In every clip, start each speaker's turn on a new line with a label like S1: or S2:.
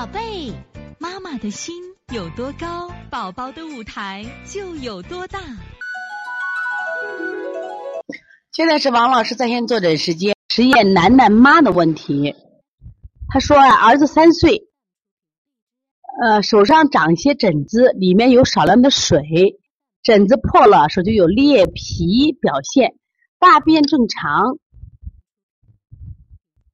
S1: 宝贝，妈妈的心有多高，宝宝的舞台就有多大。
S2: 现在是王老师在线坐诊时间，实验楠楠妈的问题。他说啊，儿子三岁，呃，手上长一些疹子，里面有少量的水，疹子破了，手就有裂皮表现，大便正常。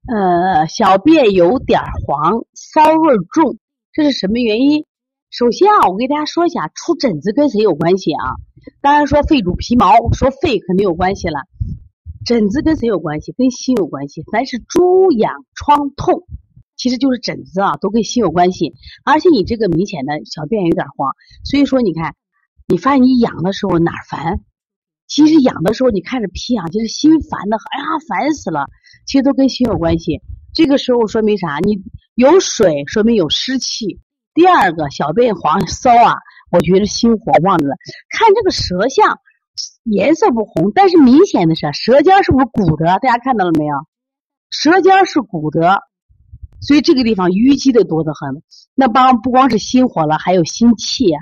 S2: 呃，小便有点黄，骚味重，这是什么原因？首先啊，我给大家说一下，出疹子跟谁有关系啊？当然说肺主皮毛，说肺肯定有关系了。疹子跟谁有关系？跟心有关系。凡是猪痒疮痛，其实就是疹子啊，都跟心有关系。而且你这个明显的小便有点黄，所以说你看，你发现你痒的时候哪儿烦？其实痒的时候，你看着皮痒，就是心烦的，哎呀，烦死了。其实都跟心有关系。这个时候说明啥？你有水，说明有湿气。第二个，小便黄骚啊，我觉得心火旺着了。看这个舌象，颜色不红，但是明显的是舌尖是不是鼓的？大家看到了没有？舌尖是鼓的，所以这个地方淤积的多得很。那帮不光是心火了，还有心气呀。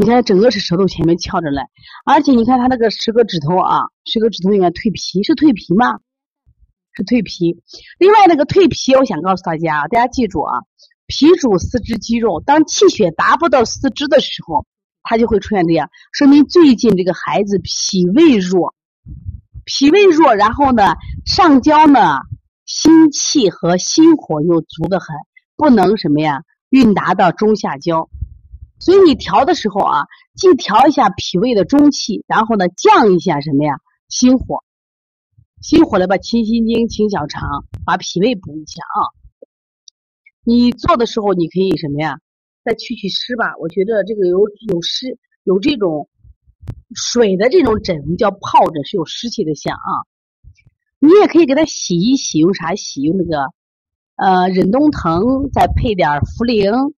S2: 你看，整个是舌头前面翘着来，而且你看他那个十个指头啊，十个指头应该蜕皮，是蜕皮吗？是蜕皮。另外那个蜕皮，我想告诉大家，大家记住啊，脾主四肢肌肉，当气血达不到四肢的时候，它就会出现这样，说明最近这个孩子脾胃弱，脾胃弱，然后呢，上焦呢，心气和心火又足得很，不能什么呀，运达到中下焦。所以你调的时候啊，既调一下脾胃的中气，然后呢降一下什么呀心火，心火来把清心经、清小肠，把脾胃补一下啊。你做的时候你可以什么呀，再去去湿吧。我觉得这个有有湿有这种水的这种疹，叫疱疹，是有湿气的象啊。你也可以给它洗一洗，用啥洗？用那个呃忍冬藤，再配点茯苓。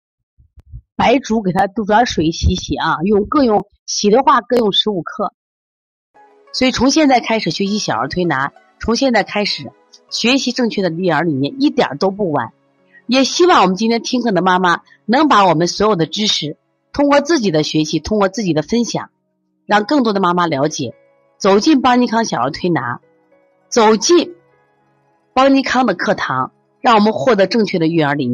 S2: 白术给它煮点水洗洗啊，用各用洗的话各用十五克。所以从现在开始学习小儿推拿，从现在开始学习正确的育儿理念一点都不晚。也希望我们今天听课的妈妈能把我们所有的知识通过自己的学习，通过自己的分享，让更多的妈妈了解，走进邦尼康小儿推拿，走进邦尼康的课堂，让我们获得正确的育儿理念。